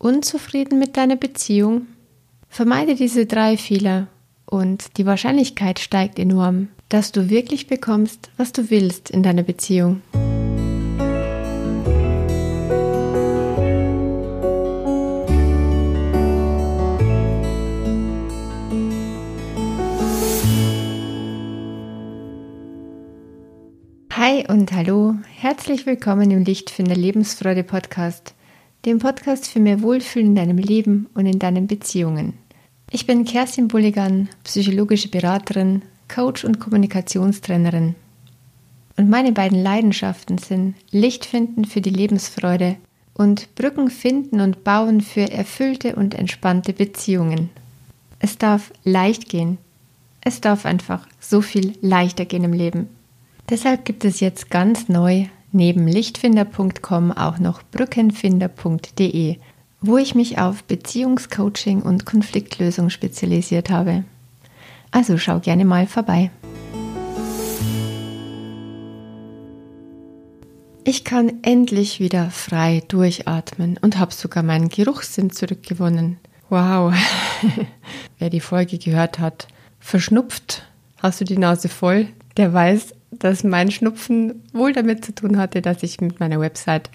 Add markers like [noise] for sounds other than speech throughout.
unzufrieden mit deiner Beziehung? Vermeide diese drei Fehler und die Wahrscheinlichkeit steigt enorm, dass du wirklich bekommst, was du willst in deiner Beziehung. Hi und hallo, herzlich willkommen im Lichtfinder Lebensfreude Podcast dem Podcast für mehr Wohlfühlen in deinem Leben und in deinen Beziehungen. Ich bin Kerstin Bulligan, psychologische Beraterin, Coach und Kommunikationstrainerin. Und meine beiden Leidenschaften sind Licht finden für die Lebensfreude und Brücken finden und bauen für erfüllte und entspannte Beziehungen. Es darf leicht gehen. Es darf einfach so viel leichter gehen im Leben. Deshalb gibt es jetzt ganz neu neben lichtfinder.com auch noch brückenfinder.de, wo ich mich auf Beziehungscoaching und Konfliktlösung spezialisiert habe. Also schau gerne mal vorbei. Ich kann endlich wieder frei durchatmen und habe sogar meinen Geruchssinn zurückgewonnen. Wow! [laughs] Wer die Folge gehört hat, verschnupft, hast du die Nase voll, der weiß, dass mein Schnupfen wohl damit zu tun hatte, dass ich mit meiner Website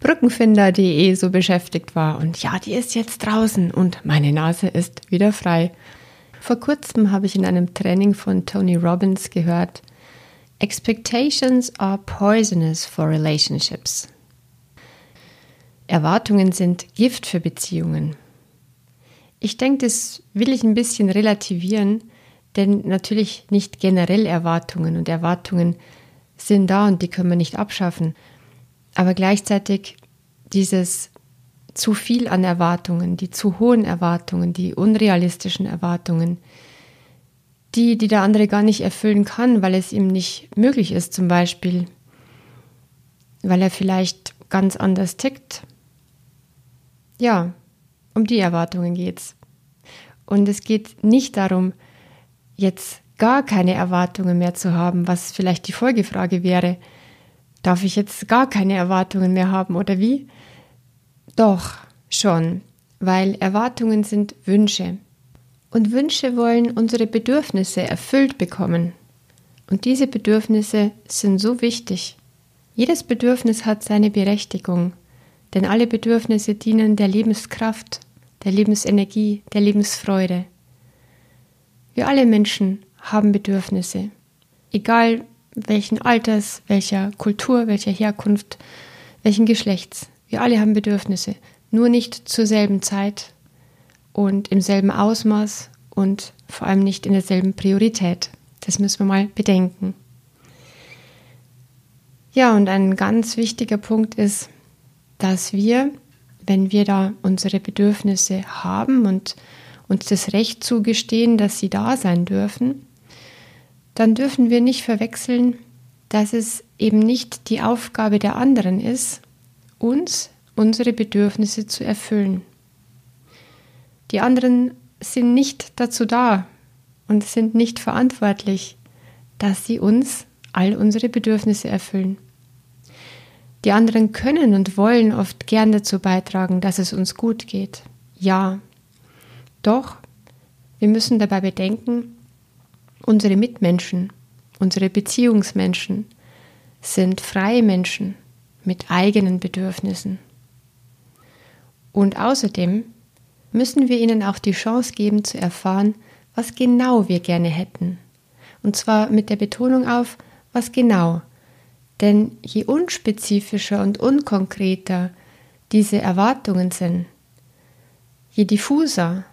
brückenfinder.de so beschäftigt war. Und ja, die ist jetzt draußen und meine Nase ist wieder frei. Vor kurzem habe ich in einem Training von Tony Robbins gehört, Expectations are poisonous for relationships. Erwartungen sind Gift für Beziehungen. Ich denke, das will ich ein bisschen relativieren, denn natürlich nicht generell Erwartungen und Erwartungen sind da und die können wir nicht abschaffen. Aber gleichzeitig dieses zu viel an Erwartungen, die zu hohen Erwartungen, die unrealistischen Erwartungen, die, die der andere gar nicht erfüllen kann, weil es ihm nicht möglich ist, zum Beispiel, weil er vielleicht ganz anders tickt. Ja, um die Erwartungen geht's. Und es geht nicht darum, jetzt gar keine Erwartungen mehr zu haben, was vielleicht die Folgefrage wäre. Darf ich jetzt gar keine Erwartungen mehr haben oder wie? Doch, schon, weil Erwartungen sind Wünsche. Und Wünsche wollen unsere Bedürfnisse erfüllt bekommen. Und diese Bedürfnisse sind so wichtig. Jedes Bedürfnis hat seine Berechtigung, denn alle Bedürfnisse dienen der Lebenskraft, der Lebensenergie, der Lebensfreude. Wir alle Menschen haben Bedürfnisse, egal welchen Alters, welcher Kultur, welcher Herkunft, welchen Geschlechts. Wir alle haben Bedürfnisse, nur nicht zur selben Zeit und im selben Ausmaß und vor allem nicht in derselben Priorität. Das müssen wir mal bedenken. Ja, und ein ganz wichtiger Punkt ist, dass wir, wenn wir da unsere Bedürfnisse haben und uns das Recht zugestehen, dass sie da sein dürfen, dann dürfen wir nicht verwechseln, dass es eben nicht die Aufgabe der anderen ist, uns unsere Bedürfnisse zu erfüllen. Die anderen sind nicht dazu da und sind nicht verantwortlich, dass sie uns all unsere Bedürfnisse erfüllen. Die anderen können und wollen oft gern dazu beitragen, dass es uns gut geht. Ja, doch wir müssen dabei bedenken, unsere Mitmenschen, unsere Beziehungsmenschen sind freie Menschen mit eigenen Bedürfnissen. Und außerdem müssen wir ihnen auch die Chance geben zu erfahren, was genau wir gerne hätten. Und zwar mit der Betonung auf, was genau. Denn je unspezifischer und unkonkreter diese Erwartungen sind, je diffuser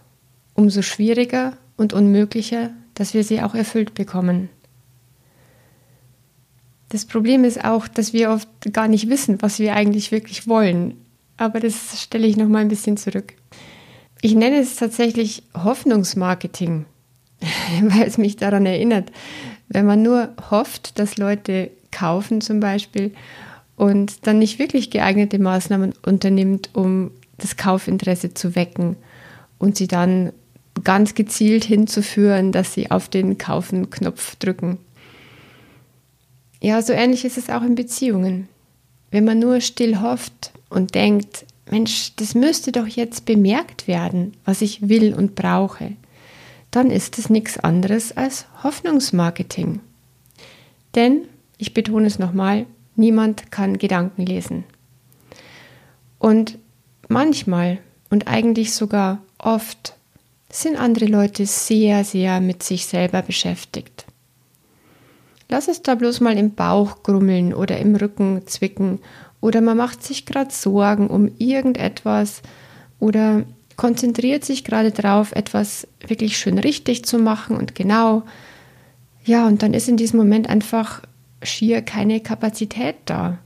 umso schwieriger und unmöglicher, dass wir sie auch erfüllt bekommen. Das Problem ist auch, dass wir oft gar nicht wissen, was wir eigentlich wirklich wollen. Aber das stelle ich noch mal ein bisschen zurück. Ich nenne es tatsächlich Hoffnungsmarketing, [laughs] weil es mich daran erinnert, wenn man nur hofft, dass Leute kaufen zum Beispiel und dann nicht wirklich geeignete Maßnahmen unternimmt, um das Kaufinteresse zu wecken und sie dann ganz gezielt hinzuführen, dass sie auf den Kaufen-Knopf drücken. Ja, so ähnlich ist es auch in Beziehungen. Wenn man nur still hofft und denkt, Mensch, das müsste doch jetzt bemerkt werden, was ich will und brauche, dann ist es nichts anderes als Hoffnungsmarketing. Denn, ich betone es nochmal, niemand kann Gedanken lesen. Und manchmal und eigentlich sogar oft sind andere Leute sehr, sehr mit sich selber beschäftigt. Lass es da bloß mal im Bauch grummeln oder im Rücken zwicken oder man macht sich gerade Sorgen um irgendetwas oder konzentriert sich gerade darauf, etwas wirklich schön richtig zu machen und genau. Ja, und dann ist in diesem Moment einfach schier keine Kapazität da,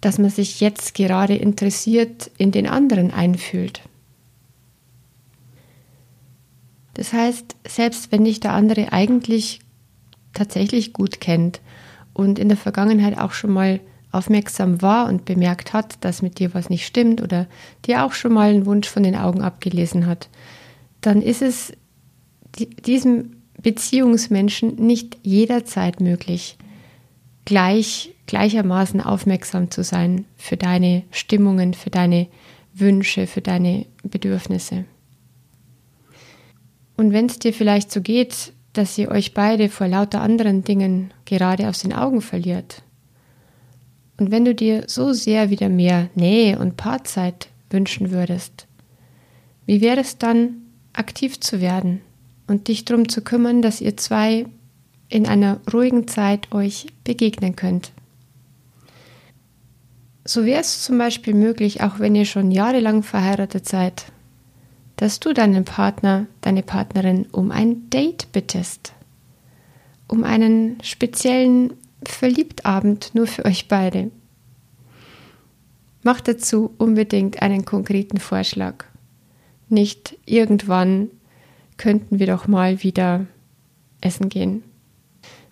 dass man sich jetzt gerade interessiert in den anderen einfühlt. Das heißt, selbst wenn dich der andere eigentlich tatsächlich gut kennt und in der Vergangenheit auch schon mal aufmerksam war und bemerkt hat, dass mit dir was nicht stimmt oder dir auch schon mal einen Wunsch von den Augen abgelesen hat, dann ist es diesem Beziehungsmenschen nicht jederzeit möglich, gleich, gleichermaßen aufmerksam zu sein für deine Stimmungen, für deine Wünsche, für deine Bedürfnisse. Und wenn es dir vielleicht so geht, dass ihr euch beide vor lauter anderen Dingen gerade aus den Augen verliert, und wenn du dir so sehr wieder mehr Nähe und Paarzeit wünschen würdest, wie wäre es dann, aktiv zu werden und dich darum zu kümmern, dass ihr zwei in einer ruhigen Zeit euch begegnen könnt? So wäre es zum Beispiel möglich, auch wenn ihr schon jahrelang verheiratet seid, dass du deinen Partner, deine Partnerin um ein Date bittest, um einen speziellen Verliebtabend nur für euch beide. Macht dazu unbedingt einen konkreten Vorschlag. Nicht irgendwann könnten wir doch mal wieder essen gehen.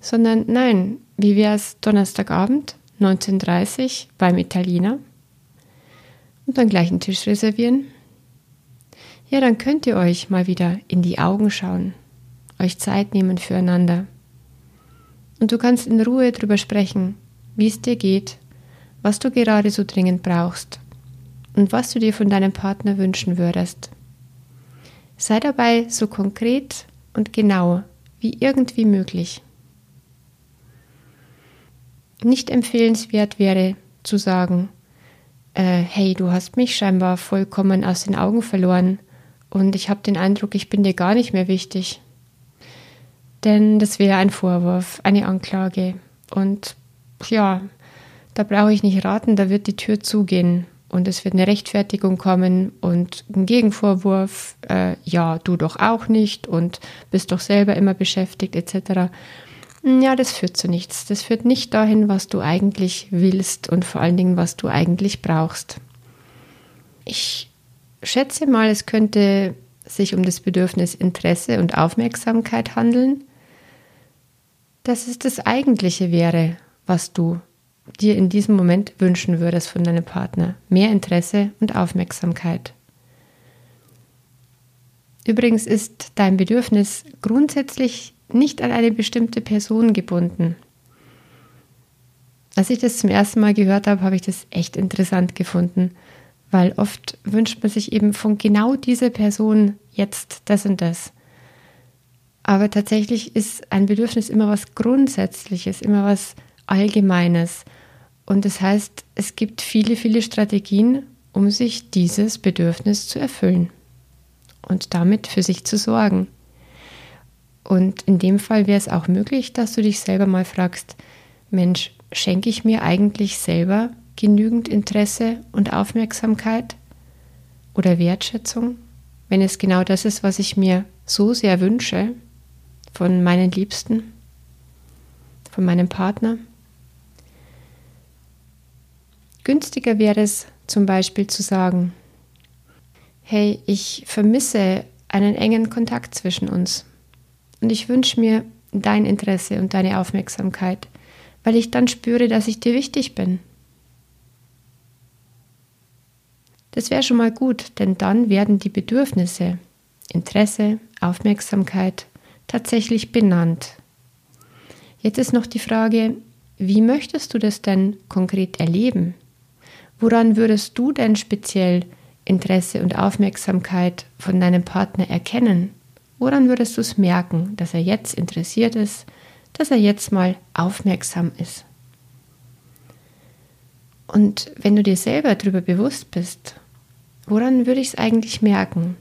Sondern nein, wie wäre es Donnerstagabend, 19.30 Uhr beim Italiener? Und dann gleich einen Tisch reservieren? Ja, dann könnt ihr euch mal wieder in die Augen schauen, euch Zeit nehmen füreinander und du kannst in Ruhe darüber sprechen, wie es dir geht, was du gerade so dringend brauchst und was du dir von deinem Partner wünschen würdest. Sei dabei so konkret und genau wie irgendwie möglich. Nicht empfehlenswert wäre zu sagen, äh, hey, du hast mich scheinbar vollkommen aus den Augen verloren und ich habe den Eindruck, ich bin dir gar nicht mehr wichtig. Denn das wäre ein Vorwurf, eine Anklage. Und ja, da brauche ich nicht raten, da wird die Tür zugehen und es wird eine Rechtfertigung kommen und ein Gegenvorwurf, äh, ja, du doch auch nicht und bist doch selber immer beschäftigt etc. Ja, das führt zu nichts. Das führt nicht dahin, was du eigentlich willst und vor allen Dingen, was du eigentlich brauchst. Ich schätze mal, es könnte sich um das Bedürfnis Interesse und Aufmerksamkeit handeln dass es das Eigentliche wäre, was du dir in diesem Moment wünschen würdest von deinem Partner. Mehr Interesse und Aufmerksamkeit. Übrigens ist dein Bedürfnis grundsätzlich nicht an eine bestimmte Person gebunden. Als ich das zum ersten Mal gehört habe, habe ich das echt interessant gefunden, weil oft wünscht man sich eben von genau dieser Person jetzt das und das. Aber tatsächlich ist ein Bedürfnis immer was Grundsätzliches, immer was Allgemeines. Und das heißt, es gibt viele, viele Strategien, um sich dieses Bedürfnis zu erfüllen und damit für sich zu sorgen. Und in dem Fall wäre es auch möglich, dass du dich selber mal fragst, Mensch, schenke ich mir eigentlich selber genügend Interesse und Aufmerksamkeit oder Wertschätzung, wenn es genau das ist, was ich mir so sehr wünsche? von meinen Liebsten, von meinem Partner. Günstiger wäre es zum Beispiel zu sagen, hey, ich vermisse einen engen Kontakt zwischen uns und ich wünsche mir dein Interesse und deine Aufmerksamkeit, weil ich dann spüre, dass ich dir wichtig bin. Das wäre schon mal gut, denn dann werden die Bedürfnisse, Interesse, Aufmerksamkeit tatsächlich benannt. Jetzt ist noch die Frage, wie möchtest du das denn konkret erleben? Woran würdest du denn speziell Interesse und Aufmerksamkeit von deinem Partner erkennen? Woran würdest du es merken, dass er jetzt interessiert ist, dass er jetzt mal aufmerksam ist? Und wenn du dir selber darüber bewusst bist, woran würde ich es eigentlich merken?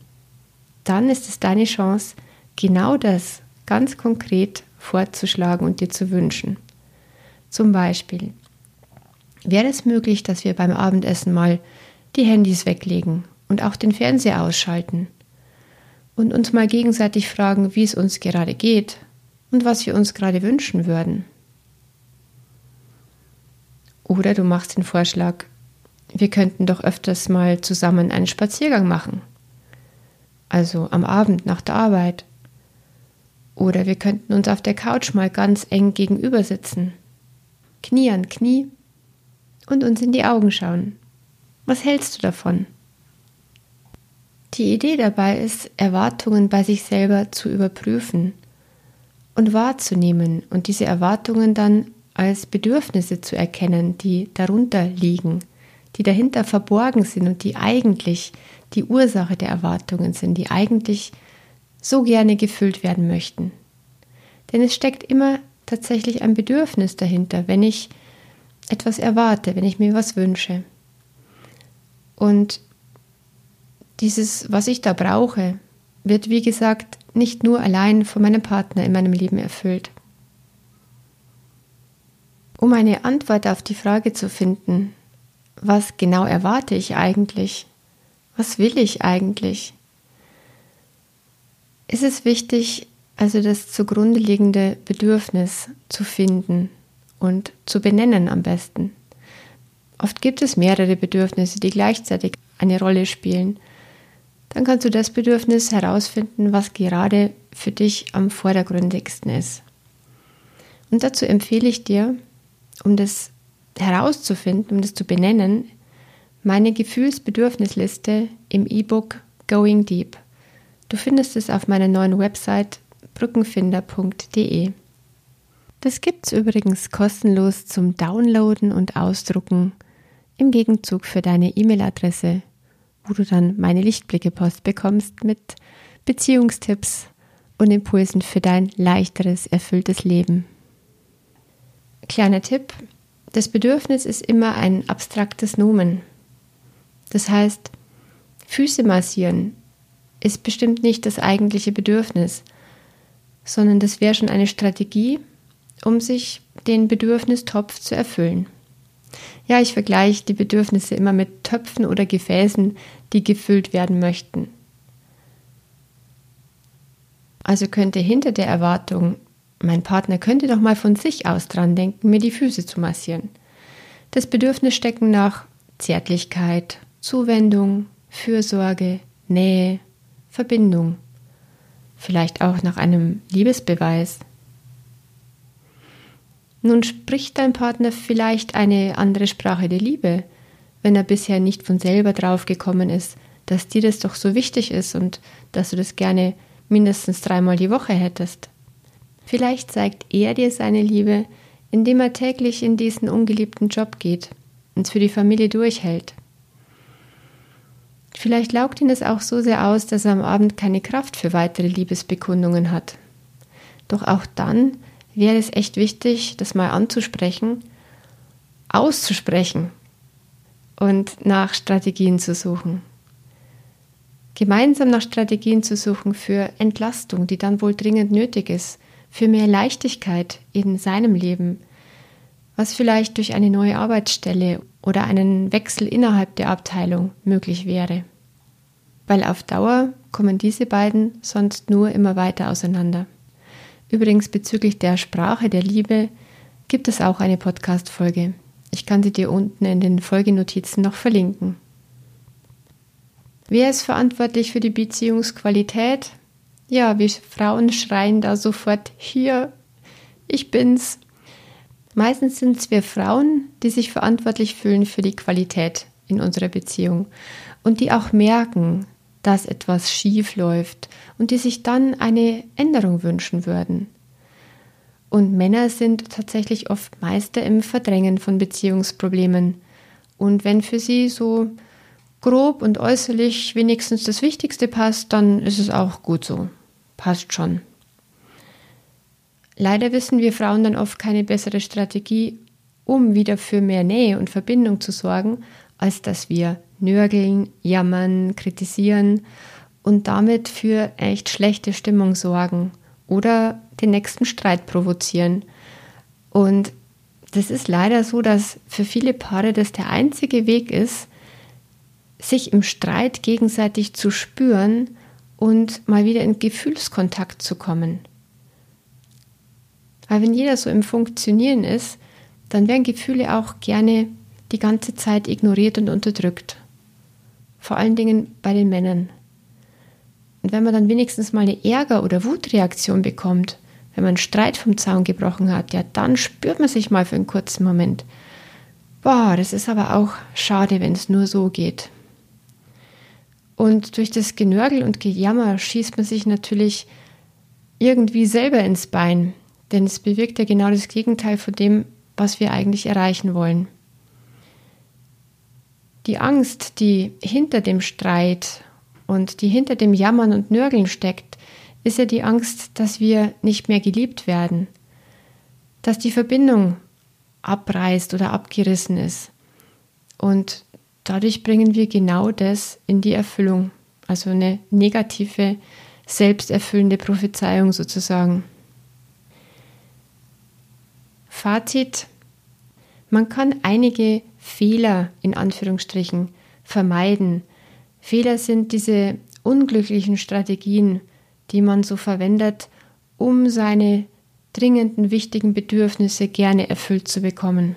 Dann ist es deine Chance, genau das ganz konkret vorzuschlagen und dir zu wünschen. Zum Beispiel, wäre es möglich, dass wir beim Abendessen mal die Handys weglegen und auch den Fernseher ausschalten und uns mal gegenseitig fragen, wie es uns gerade geht und was wir uns gerade wünschen würden. Oder du machst den Vorschlag, wir könnten doch öfters mal zusammen einen Spaziergang machen. Also am Abend nach der Arbeit. Oder wir könnten uns auf der Couch mal ganz eng gegenüber sitzen. Knie an Knie und uns in die Augen schauen. Was hältst du davon? Die Idee dabei ist, Erwartungen bei sich selber zu überprüfen und wahrzunehmen und diese Erwartungen dann als Bedürfnisse zu erkennen, die darunter liegen, die dahinter verborgen sind und die eigentlich die Ursache der Erwartungen sind, die eigentlich so gerne gefüllt werden möchten. Denn es steckt immer tatsächlich ein Bedürfnis dahinter, wenn ich etwas erwarte, wenn ich mir was wünsche. Und dieses, was ich da brauche, wird, wie gesagt, nicht nur allein von meinem Partner in meinem Leben erfüllt. Um eine Antwort auf die Frage zu finden, was genau erwarte ich eigentlich? Was will ich eigentlich? Ist es wichtig, also das zugrunde liegende Bedürfnis zu finden und zu benennen am besten. Oft gibt es mehrere Bedürfnisse, die gleichzeitig eine Rolle spielen. Dann kannst du das Bedürfnis herausfinden, was gerade für dich am vordergründigsten ist. Und dazu empfehle ich dir, um das herauszufinden, um das zu benennen, meine Gefühlsbedürfnisliste im E-Book Going Deep. Du findest es auf meiner neuen Website brückenfinder.de. Das gibt es übrigens kostenlos zum Downloaden und Ausdrucken im Gegenzug für deine E-Mail-Adresse, wo du dann meine Lichtblicke-Post bekommst mit Beziehungstipps und Impulsen für dein leichteres, erfülltes Leben. Kleiner Tipp, das Bedürfnis ist immer ein abstraktes Nomen. Das heißt, Füße massieren ist bestimmt nicht das eigentliche Bedürfnis, sondern das wäre schon eine Strategie, um sich den Bedürfnistopf zu erfüllen. Ja, ich vergleiche die Bedürfnisse immer mit Töpfen oder Gefäßen, die gefüllt werden möchten. Also könnte hinter der Erwartung, mein Partner könnte doch mal von sich aus dran denken, mir die Füße zu massieren, das Bedürfnis stecken nach Zärtlichkeit, Zuwendung, Fürsorge, Nähe, Verbindung, vielleicht auch nach einem Liebesbeweis. Nun spricht dein Partner vielleicht eine andere Sprache der Liebe, wenn er bisher nicht von selber drauf gekommen ist, dass dir das doch so wichtig ist und dass du das gerne mindestens dreimal die Woche hättest. Vielleicht zeigt er dir seine Liebe, indem er täglich in diesen ungeliebten Job geht und für die Familie durchhält. Vielleicht laugt ihn es auch so sehr aus, dass er am Abend keine Kraft für weitere Liebesbekundungen hat. Doch auch dann wäre es echt wichtig, das mal anzusprechen, auszusprechen und nach Strategien zu suchen. Gemeinsam nach Strategien zu suchen für Entlastung, die dann wohl dringend nötig ist, für mehr Leichtigkeit in seinem Leben, was vielleicht durch eine neue Arbeitsstelle oder einen Wechsel innerhalb der Abteilung möglich wäre. Weil auf Dauer kommen diese beiden sonst nur immer weiter auseinander. Übrigens bezüglich der Sprache der Liebe gibt es auch eine Podcast-Folge. Ich kann sie dir unten in den Folgenotizen noch verlinken. Wer ist verantwortlich für die Beziehungsqualität? Ja, wir Frauen schreien da sofort hier, ich bin's. Meistens sind es wir Frauen, die sich verantwortlich fühlen für die Qualität in unserer Beziehung und die auch merken, dass etwas schief läuft und die sich dann eine Änderung wünschen würden. Und Männer sind tatsächlich oft Meister im Verdrängen von Beziehungsproblemen. Und wenn für sie so grob und äußerlich wenigstens das Wichtigste passt, dann ist es auch gut so. Passt schon. Leider wissen wir Frauen dann oft keine bessere Strategie, um wieder für mehr Nähe und Verbindung zu sorgen, als dass wir nörgeln, jammern, kritisieren und damit für echt schlechte Stimmung sorgen oder den nächsten Streit provozieren. Und das ist leider so, dass für viele Paare das der einzige Weg ist, sich im Streit gegenseitig zu spüren und mal wieder in Gefühlskontakt zu kommen. Weil wenn jeder so im Funktionieren ist, dann werden Gefühle auch gerne die ganze Zeit ignoriert und unterdrückt. Vor allen Dingen bei den Männern. Und wenn man dann wenigstens mal eine Ärger- oder Wutreaktion bekommt, wenn man einen Streit vom Zaun gebrochen hat, ja, dann spürt man sich mal für einen kurzen Moment. Boah, das ist aber auch schade, wenn es nur so geht. Und durch das Genörgel und Gejammer schießt man sich natürlich irgendwie selber ins Bein, denn es bewirkt ja genau das Gegenteil von dem, was wir eigentlich erreichen wollen. Die Angst, die hinter dem Streit und die hinter dem Jammern und Nörgeln steckt, ist ja die Angst, dass wir nicht mehr geliebt werden, dass die Verbindung abreißt oder abgerissen ist. Und dadurch bringen wir genau das in die Erfüllung, also eine negative, selbsterfüllende Prophezeiung sozusagen. Fazit, man kann einige Fehler in Anführungsstrichen vermeiden. Fehler sind diese unglücklichen Strategien, die man so verwendet, um seine dringenden, wichtigen Bedürfnisse gerne erfüllt zu bekommen.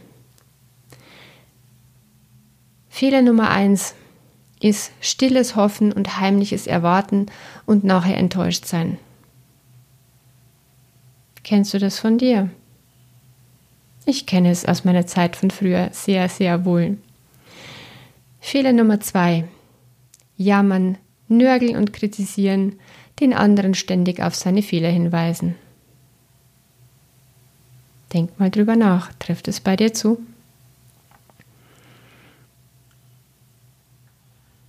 Fehler Nummer eins ist stilles Hoffen und heimliches Erwarten und nachher enttäuscht sein. Kennst du das von dir? Ich kenne es aus meiner Zeit von früher sehr, sehr wohl. Fehler Nummer zwei. Jammern, nörgeln und kritisieren, den anderen ständig auf seine Fehler hinweisen. Denk mal drüber nach. Trifft es bei dir zu?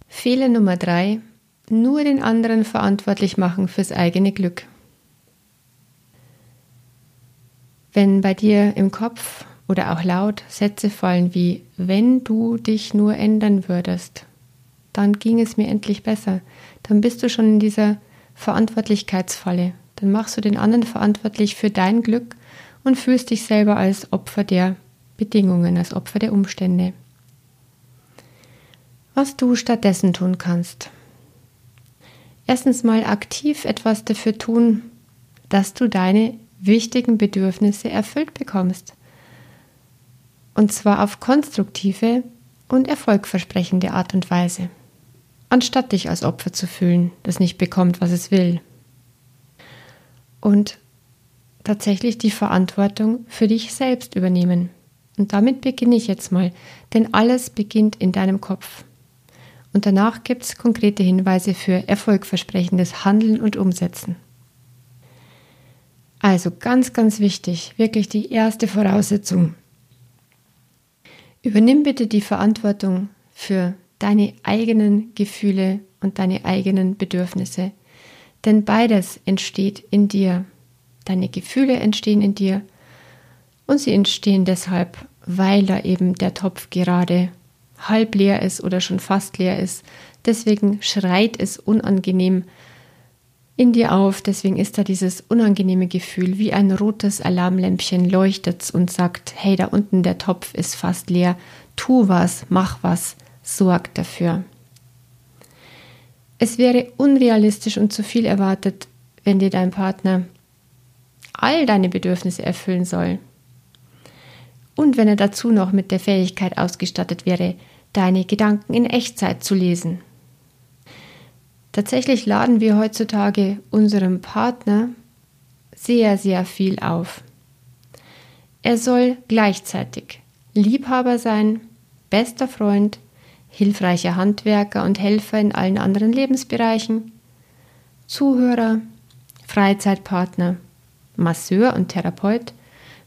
Fehler Nummer drei. Nur den anderen verantwortlich machen fürs eigene Glück. Wenn bei dir im Kopf oder auch laut Sätze fallen wie wenn du dich nur ändern würdest, dann ging es mir endlich besser. Dann bist du schon in dieser Verantwortlichkeitsfalle. Dann machst du den anderen verantwortlich für dein Glück und fühlst dich selber als Opfer der Bedingungen, als Opfer der Umstände. Was du stattdessen tun kannst. Erstens mal aktiv etwas dafür tun, dass du deine wichtigen Bedürfnisse erfüllt bekommst. Und zwar auf konstruktive und erfolgversprechende Art und Weise, anstatt dich als Opfer zu fühlen, das nicht bekommt, was es will. Und tatsächlich die Verantwortung für dich selbst übernehmen. Und damit beginne ich jetzt mal, denn alles beginnt in deinem Kopf. Und danach gibt es konkrete Hinweise für erfolgversprechendes Handeln und Umsetzen. Also ganz, ganz wichtig, wirklich die erste Voraussetzung. Übernimm bitte die Verantwortung für deine eigenen Gefühle und deine eigenen Bedürfnisse. Denn beides entsteht in dir. Deine Gefühle entstehen in dir und sie entstehen deshalb, weil da eben der Topf gerade halb leer ist oder schon fast leer ist. Deswegen schreit es unangenehm in dir auf. Deswegen ist da dieses unangenehme Gefühl, wie ein rotes Alarmlämpchen leuchtet und sagt, hey, da unten der Topf ist fast leer. Tu was, mach was, sorg dafür. Es wäre unrealistisch und zu viel erwartet, wenn dir dein Partner all deine Bedürfnisse erfüllen soll. Und wenn er dazu noch mit der Fähigkeit ausgestattet wäre, deine Gedanken in Echtzeit zu lesen. Tatsächlich laden wir heutzutage unserem Partner sehr, sehr viel auf. Er soll gleichzeitig Liebhaber sein, bester Freund, hilfreicher Handwerker und Helfer in allen anderen Lebensbereichen, Zuhörer, Freizeitpartner, Masseur und Therapeut,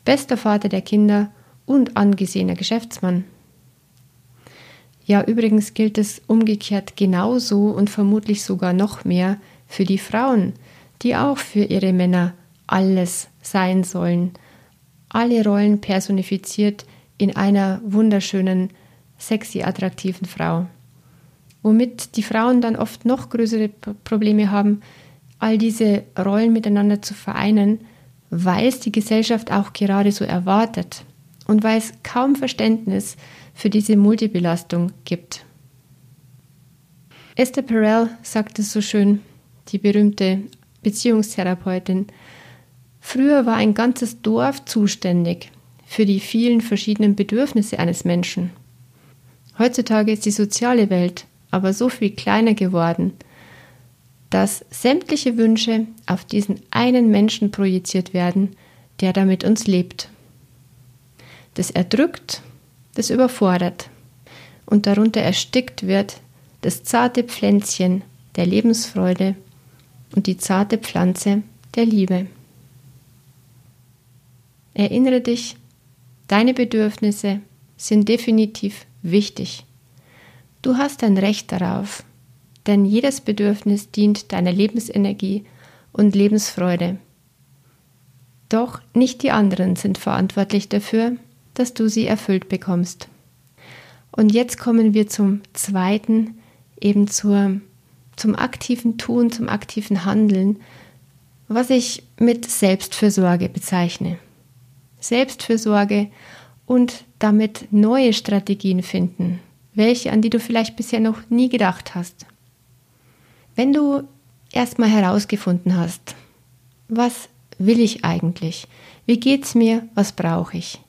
bester Vater der Kinder und angesehener Geschäftsmann. Ja, übrigens gilt es umgekehrt genauso und vermutlich sogar noch mehr für die Frauen, die auch für ihre Männer alles sein sollen. Alle Rollen personifiziert in einer wunderschönen, sexy, attraktiven Frau. Womit die Frauen dann oft noch größere Probleme haben, all diese Rollen miteinander zu vereinen, weil es die Gesellschaft auch gerade so erwartet und weil es kaum Verständnis für diese Multibelastung gibt. Esther Perel sagt es so schön, die berühmte Beziehungstherapeutin, früher war ein ganzes Dorf zuständig für die vielen verschiedenen Bedürfnisse eines Menschen. Heutzutage ist die soziale Welt aber so viel kleiner geworden, dass sämtliche Wünsche auf diesen einen Menschen projiziert werden, der da mit uns lebt. Das erdrückt, das überfordert und darunter erstickt wird das zarte Pflänzchen der Lebensfreude und die zarte Pflanze der Liebe. Erinnere dich, deine Bedürfnisse sind definitiv wichtig. Du hast ein Recht darauf, denn jedes Bedürfnis dient deiner Lebensenergie und Lebensfreude. Doch nicht die anderen sind verantwortlich dafür, dass du sie erfüllt bekommst. Und jetzt kommen wir zum zweiten, eben zur, zum aktiven Tun, zum aktiven Handeln, was ich mit Selbstfürsorge bezeichne. Selbstfürsorge und damit neue Strategien finden, welche, an die du vielleicht bisher noch nie gedacht hast. Wenn du erstmal herausgefunden hast, was will ich eigentlich? Wie geht's mir? Was brauche ich?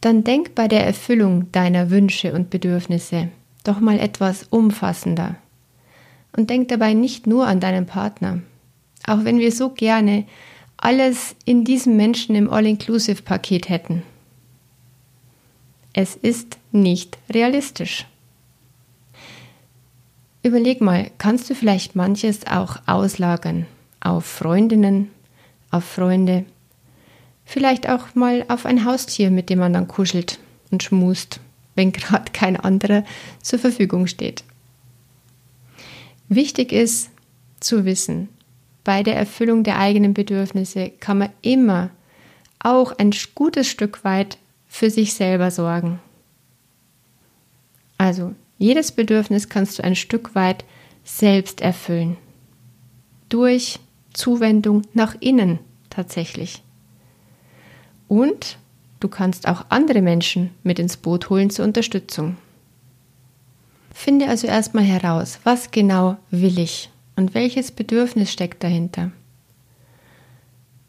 Dann denk bei der Erfüllung deiner Wünsche und Bedürfnisse doch mal etwas umfassender. Und denk dabei nicht nur an deinen Partner. Auch wenn wir so gerne alles in diesem Menschen im All-Inclusive-Paket hätten. Es ist nicht realistisch. Überleg mal, kannst du vielleicht manches auch auslagern auf Freundinnen, auf Freunde, vielleicht auch mal auf ein Haustier, mit dem man dann kuschelt und schmust, wenn [laughs] gerade kein anderer zur Verfügung steht. Wichtig ist zu wissen, bei der Erfüllung der eigenen Bedürfnisse kann man immer auch ein gutes Stück weit für sich selber sorgen. Also jedes Bedürfnis kannst du ein Stück weit selbst erfüllen. Durch Zuwendung nach innen tatsächlich. Und du kannst auch andere Menschen mit ins Boot holen zur Unterstützung. Finde also erstmal heraus, was genau will ich und welches Bedürfnis steckt dahinter.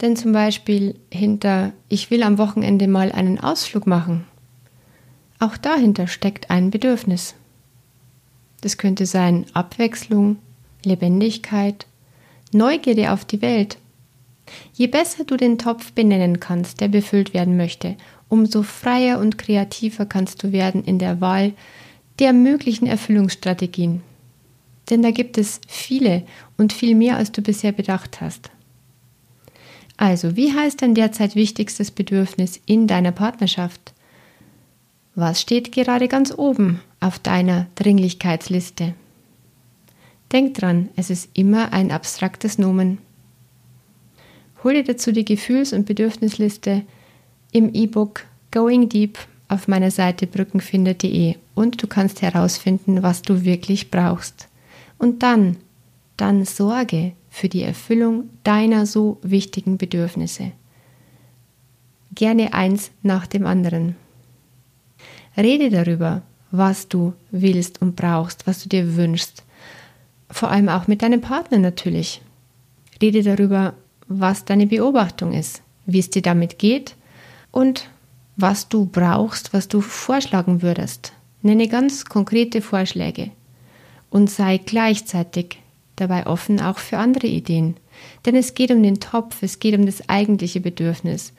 Denn zum Beispiel hinter ich will am Wochenende mal einen Ausflug machen. Auch dahinter steckt ein Bedürfnis. Das könnte sein Abwechslung, Lebendigkeit, Neugierde auf die Welt. Je besser du den Topf benennen kannst, der befüllt werden möchte, umso freier und kreativer kannst du werden in der Wahl der möglichen Erfüllungsstrategien. Denn da gibt es viele und viel mehr, als du bisher bedacht hast. Also, wie heißt dein derzeit wichtigstes Bedürfnis in deiner Partnerschaft? Was steht gerade ganz oben auf deiner Dringlichkeitsliste? Denk dran, es ist immer ein abstraktes Nomen. Hol dir dazu die Gefühls- und Bedürfnisliste im E-Book Going Deep auf meiner Seite brückenfinder.de und du kannst herausfinden, was du wirklich brauchst. Und dann, dann sorge für die Erfüllung deiner so wichtigen Bedürfnisse. Gerne eins nach dem anderen. Rede darüber, was du willst und brauchst, was du dir wünschst. Vor allem auch mit deinem Partner natürlich. Rede darüber, was deine Beobachtung ist, wie es dir damit geht und was du brauchst, was du vorschlagen würdest. Nenne ganz konkrete Vorschläge und sei gleichzeitig dabei offen auch für andere Ideen. Denn es geht um den Topf, es geht um das eigentliche Bedürfnis.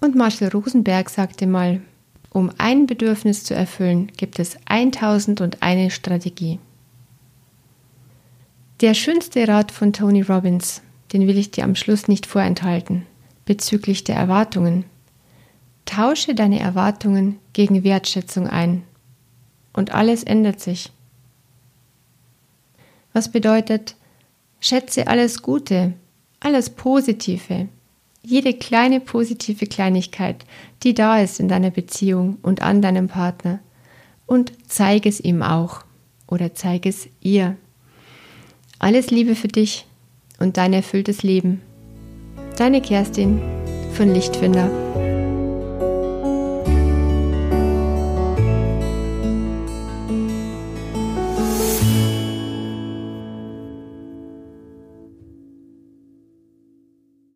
Und Marshall Rosenberg sagte mal, um ein Bedürfnis zu erfüllen, gibt es 1001 Strategie. Der schönste Rat von Tony Robbins, den will ich dir am Schluss nicht vorenthalten, bezüglich der Erwartungen. Tausche deine Erwartungen gegen Wertschätzung ein. und alles ändert sich. Was bedeutet, schätze alles Gute, alles Positive, jede kleine positive Kleinigkeit, die da ist in deiner Beziehung und an deinem Partner und zeige es ihm auch oder zeige es ihr. Alles Liebe für dich und dein erfülltes Leben. Deine Kerstin von Lichtfinder.